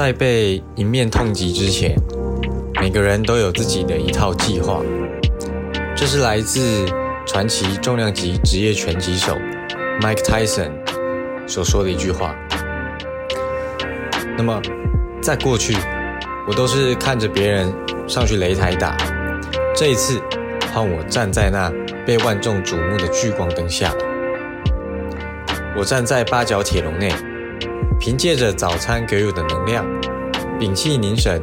在被迎面痛击之前，每个人都有自己的一套计划。这是来自传奇重量级职业拳击手 Mike Tyson 所说的一句话。那么，在过去，我都是看着别人上去擂台打，这一次换我站在那被万众瞩目的聚光灯下。我站在八角铁笼内。凭借着早餐给予的能量，屏气凝神，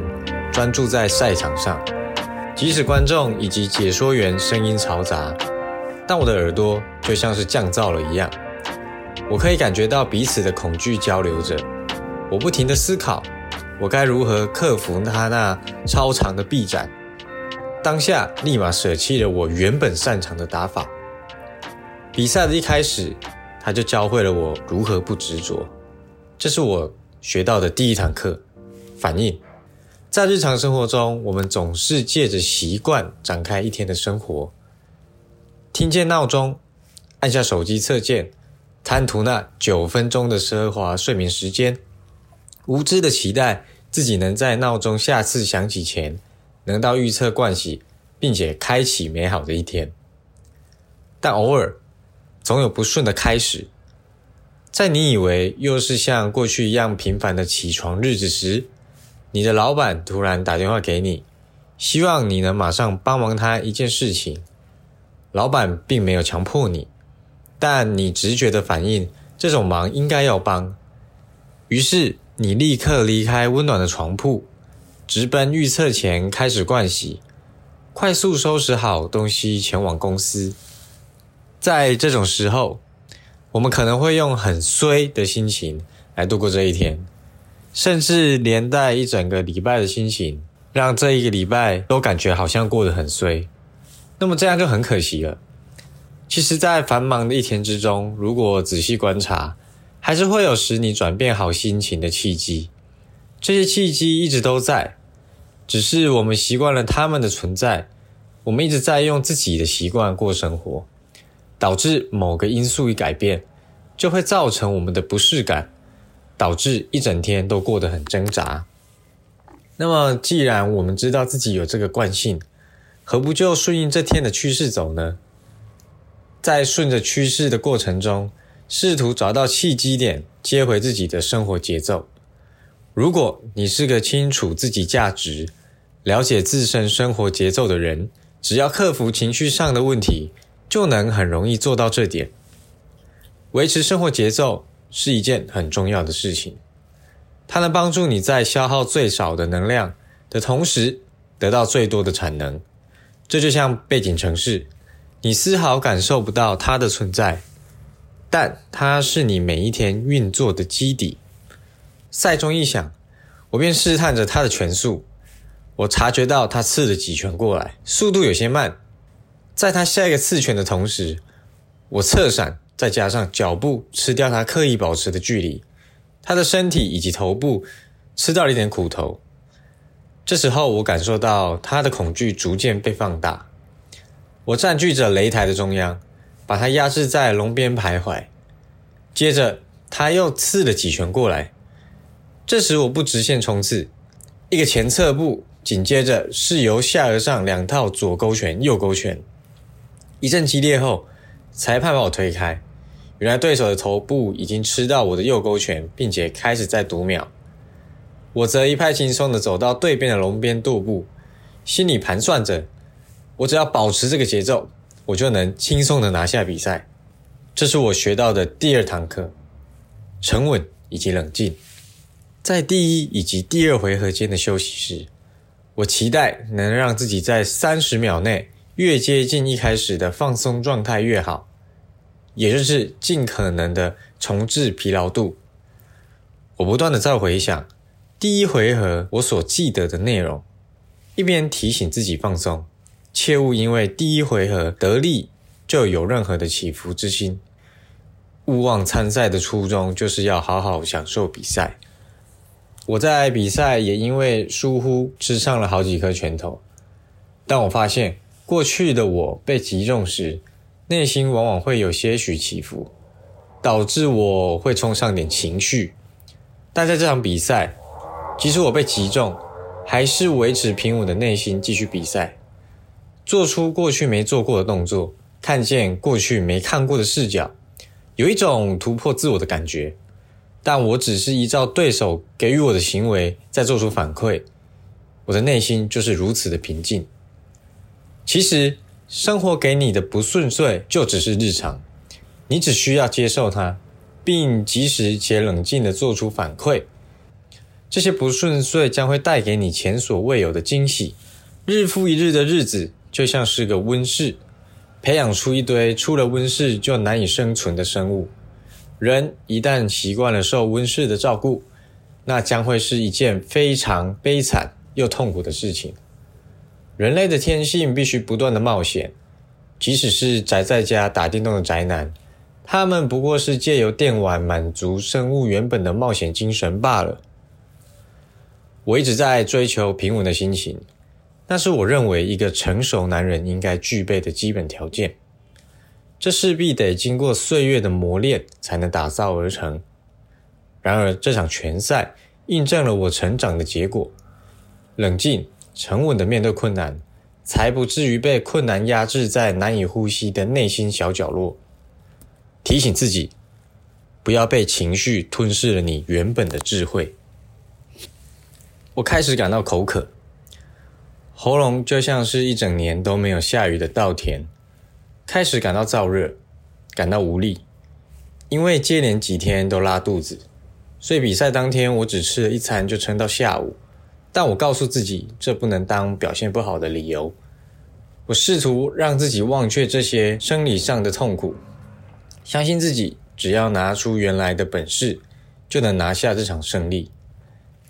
专注在赛场上。即使观众以及解说员声音嘈杂，但我的耳朵就像是降噪了一样。我可以感觉到彼此的恐惧交流着。我不停地思考，我该如何克服他那超长的臂展。当下立马舍弃了我原本擅长的打法。比赛的一开始，他就教会了我如何不执着。这是我学到的第一堂课。反应，在日常生活中，我们总是借着习惯展开一天的生活。听见闹钟，按下手机侧键，贪图那九分钟的奢华睡眠时间，无知的期待自己能在闹钟下次响起前，能到预测惯习，并且开启美好的一天。但偶尔，总有不顺的开始。在你以为又是像过去一样平凡的起床日子时，你的老板突然打电话给你，希望你能马上帮忙他一件事情。老板并没有强迫你，但你直觉的反应，这种忙应该要帮。于是你立刻离开温暖的床铺，直奔预测前开始盥洗，快速收拾好东西前往公司。在这种时候。我们可能会用很衰的心情来度过这一天，甚至连带一整个礼拜的心情，让这一个礼拜都感觉好像过得很衰。那么这样就很可惜了。其实，在繁忙的一天之中，如果仔细观察，还是会有使你转变好心情的契机。这些契机一直都在，只是我们习惯了他们的存在，我们一直在用自己的习惯过生活。导致某个因素一改变，就会造成我们的不适感，导致一整天都过得很挣扎。那么，既然我们知道自己有这个惯性，何不就顺应这天的趋势走呢？在顺着趋势的过程中，试图找到契机点，接回自己的生活节奏。如果你是个清楚自己价值、了解自身生活节奏的人，只要克服情绪上的问题。就能很容易做到这点。维持生活节奏是一件很重要的事情，它能帮助你在消耗最少的能量的同时，得到最多的产能。这就像背景城市，你丝毫感受不到它的存在，但它是你每一天运作的基底。赛钟一响，我便试探着他的拳速，我察觉到他刺了几拳过来，速度有些慢。在他下一个刺拳的同时，我侧闪，再加上脚步吃掉他刻意保持的距离，他的身体以及头部吃到了一点苦头。这时候，我感受到他的恐惧逐渐被放大。我占据着擂台的中央，把他压制在笼边徘徊。接着，他又刺了几拳过来。这时，我不直线冲刺，一个前侧步，紧接着是由下而上两套左勾拳、右勾拳。一阵激烈后，裁判把我推开。原来对手的头部已经吃到我的右勾拳，并且开始在读秒。我则一派轻松的走到对边的龙边踱步，心里盘算着：我只要保持这个节奏，我就能轻松的拿下比赛。这是我学到的第二堂课：沉稳以及冷静。在第一以及第二回合间的休息时，我期待能让自己在三十秒内。越接近一开始的放松状态越好，也就是尽可能的重置疲劳度。我不断的在回想第一回合我所记得的内容，一边提醒自己放松，切勿因为第一回合得利就有任何的起伏之心。勿忘参赛的初衷就是要好好享受比赛。我在比赛也因为疏忽吃上了好几颗拳头，但我发现。过去的我被击中时，内心往往会有些许起伏，导致我会冲上点情绪。但在这场比赛，即使我被击中，还是维持平稳的内心继续比赛，做出过去没做过的动作，看见过去没看过的视角，有一种突破自我的感觉。但我只是依照对手给予我的行为在做出反馈，我的内心就是如此的平静。其实生活给你的不顺遂就只是日常，你只需要接受它，并及时且冷静的做出反馈。这些不顺遂将会带给你前所未有的惊喜。日复一日的日子就像是个温室，培养出一堆出了温室就难以生存的生物。人一旦习惯了受温室的照顾，那将会是一件非常悲惨又痛苦的事情。人类的天性必须不断的冒险，即使是宅在家打电动的宅男，他们不过是借由电玩满足生物原本的冒险精神罢了。我一直在追求平稳的心情，那是我认为一个成熟男人应该具备的基本条件。这势必得经过岁月的磨练才能打造而成。然而，这场拳赛印证了我成长的结果：冷静、沉稳的面对困难，才不至于被困难压制在难以呼吸的内心小角落。提醒自己，不要被情绪吞噬了你原本的智慧。我开始感到口渴，喉咙就像是一整年都没有下雨的稻田。开始感到燥热，感到无力，因为接连几天都拉肚子，所以比赛当天我只吃了一餐就撑到下午。但我告诉自己，这不能当表现不好的理由。我试图让自己忘却这些生理上的痛苦，相信自己只要拿出原来的本事，就能拿下这场胜利。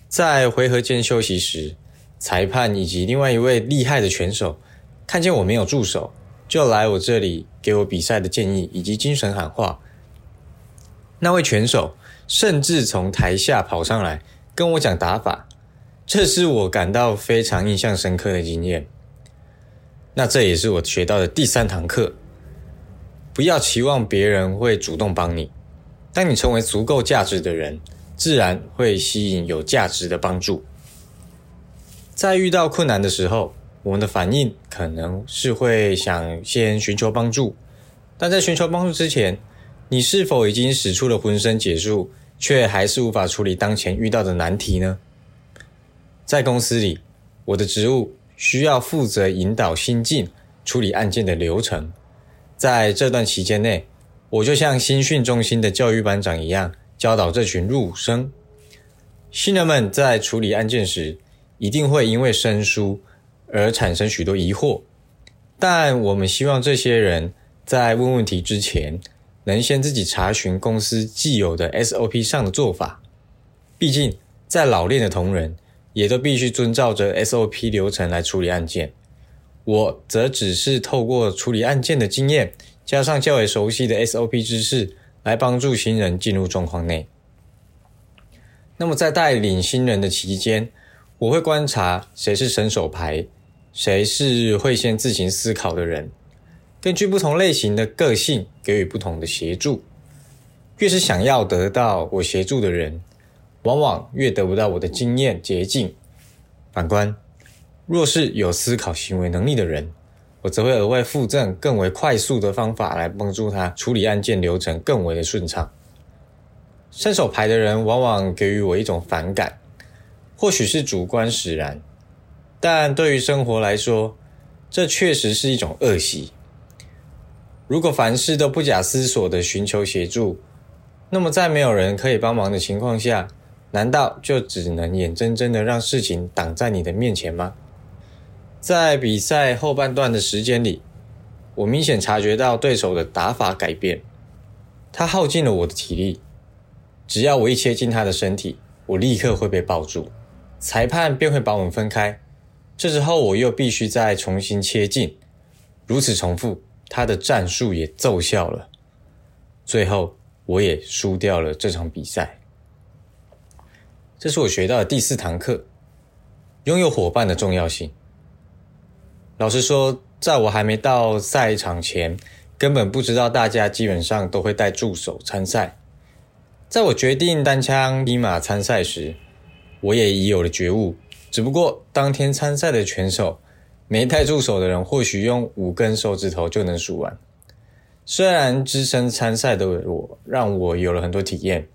在回合间休息时，裁判以及另外一位厉害的拳手看见我没有助手。就来我这里给我比赛的建议以及精神喊话。那位拳手甚至从台下跑上来跟我讲打法，这是我感到非常印象深刻的经验。那这也是我学到的第三堂课：不要期望别人会主动帮你。当你成为足够价值的人，自然会吸引有价值的帮助。在遇到困难的时候。我们的反应可能是会想先寻求帮助，但在寻求帮助之前，你是否已经使出了浑身解数，却还是无法处理当前遇到的难题呢？在公司里，我的职务需要负责引导新进处理案件的流程，在这段期间内，我就像新训中心的教育班长一样，教导这群入伍生。新人们在处理案件时，一定会因为生疏。而产生许多疑惑，但我们希望这些人在问问题之前，能先自己查询公司既有的 SOP 上的做法。毕竟，在老练的同仁也都必须遵照着 SOP 流程来处理案件。我则只是透过处理案件的经验，加上较为熟悉的 SOP 知识，来帮助新人进入状况内。那么，在带领新人的期间，我会观察谁是伸手牌。谁是会先自行思考的人？根据不同类型的个性给予不同的协助。越是想要得到我协助的人，往往越得不到我的经验捷径。反观，若是有思考行为能力的人，我则会额外附赠更为快速的方法来帮助他处理案件流程更为的顺畅。伸手牌的人往往给予我一种反感，或许是主观使然。但对于生活来说，这确实是一种恶习。如果凡事都不假思索的寻求协助，那么在没有人可以帮忙的情况下，难道就只能眼睁睁的让事情挡在你的面前吗？在比赛后半段的时间里，我明显察觉到对手的打法改变，他耗尽了我的体力。只要我一切近他的身体，我立刻会被抱住，裁判便会把我们分开。这时候我又必须再重新切进，如此重复，他的战术也奏效了。最后我也输掉了这场比赛。这是我学到的第四堂课：拥有伙伴的重要性。老实说，在我还没到赛场前，根本不知道大家基本上都会带助手参赛。在我决定单枪匹马参赛时，我也已有了觉悟。只不过当天参赛的拳手，没带助手的人，或许用五根手指头就能数完。虽然只身参赛的我，让我有了很多体验，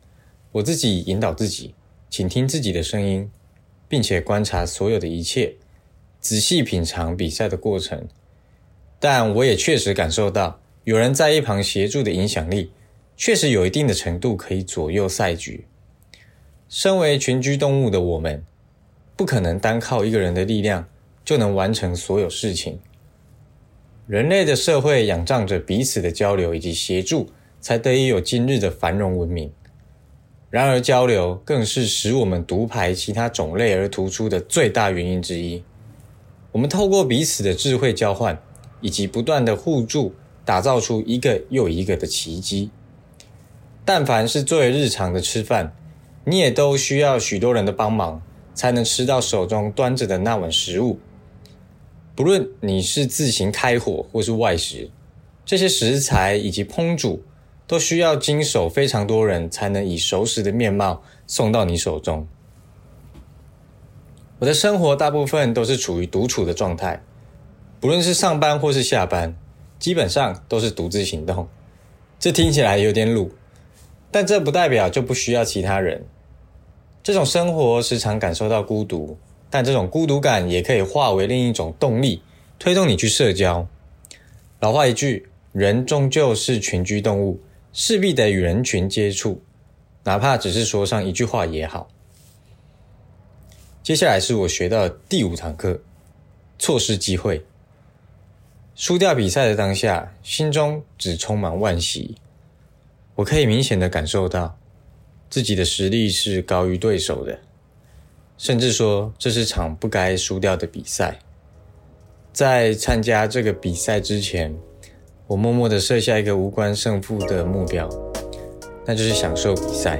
我自己引导自己，请听自己的声音，并且观察所有的一切，仔细品尝比赛的过程。但我也确实感受到，有人在一旁协助的影响力，确实有一定的程度可以左右赛局。身为群居动物的我们，不可能单靠一个人的力量就能完成所有事情。人类的社会仰仗着彼此的交流以及协助，才得以有今日的繁荣文明。然而，交流更是使我们独排其他种类而突出的最大原因之一。我们透过彼此的智慧交换。以及不断的互助，打造出一个又一个的奇迹。但凡是作为日常的吃饭，你也都需要许多人的帮忙，才能吃到手中端着的那碗食物。不论你是自行开火或是外食，这些食材以及烹煮，都需要经手非常多人才能以熟识的面貌送到你手中。我的生活大部分都是处于独处的状态。不论是上班或是下班，基本上都是独自行动。这听起来有点鲁，但这不代表就不需要其他人。这种生活时常感受到孤独，但这种孤独感也可以化为另一种动力，推动你去社交。老话一句，人终究是群居动物，势必得与人群接触，哪怕只是说上一句话也好。接下来是我学到的第五堂课：错失机会。输掉比赛的当下，心中只充满惋惜。我可以明显的感受到，自己的实力是高于对手的，甚至说这是场不该输掉的比赛。在参加这个比赛之前，我默默的设下一个无关胜负的目标，那就是享受比赛。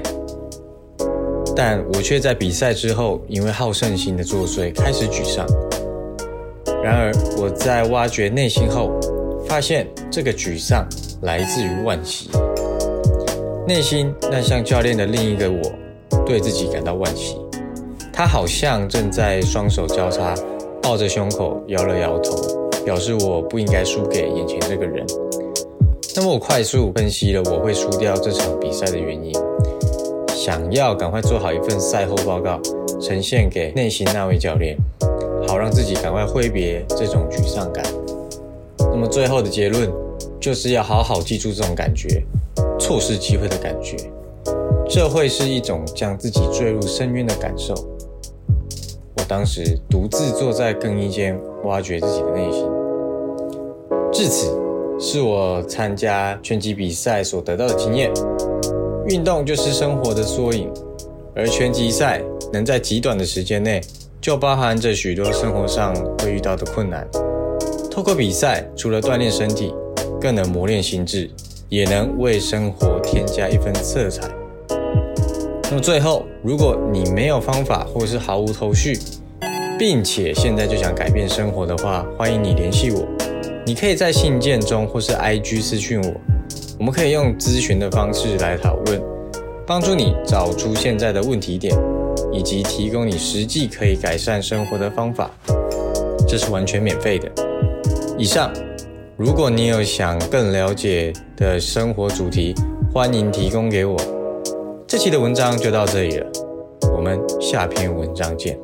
但我却在比赛之后，因为好胜心的作祟，开始沮丧。然而，我在挖掘内心后，发现这个沮丧来自于惋惜。内心那像教练的另一个我，对自己感到惋惜。他好像正在双手交叉，抱着胸口，摇了摇头，表示我不应该输给眼前这个人。那么，我快速分析了我会输掉这场比赛的原因，想要赶快做好一份赛后报告，呈现给内心那位教练。好让自己赶快挥别这种沮丧感。那么最后的结论就是要好好记住这种感觉，错失机会的感觉，这会是一种将自己坠入深渊的感受。我当时独自坐在更衣间，挖掘自己的内心。至此，是我参加拳击比赛所得到的经验。运动就是生活的缩影，而拳击赛能在极短的时间内。就包含着许多生活上会遇到的困难。透过比赛，除了锻炼身体，更能磨练心智，也能为生活添加一份色彩。那么最后，如果你没有方法或是毫无头绪，并且现在就想改变生活的话，欢迎你联系我。你可以在信件中或是 IG 私讯我，我们可以用咨询的方式来讨论，帮助你找出现在的问题点。以及提供你实际可以改善生活的方法，这是完全免费的。以上，如果你有想更了解的生活主题，欢迎提供给我。这期的文章就到这里了，我们下篇文章见。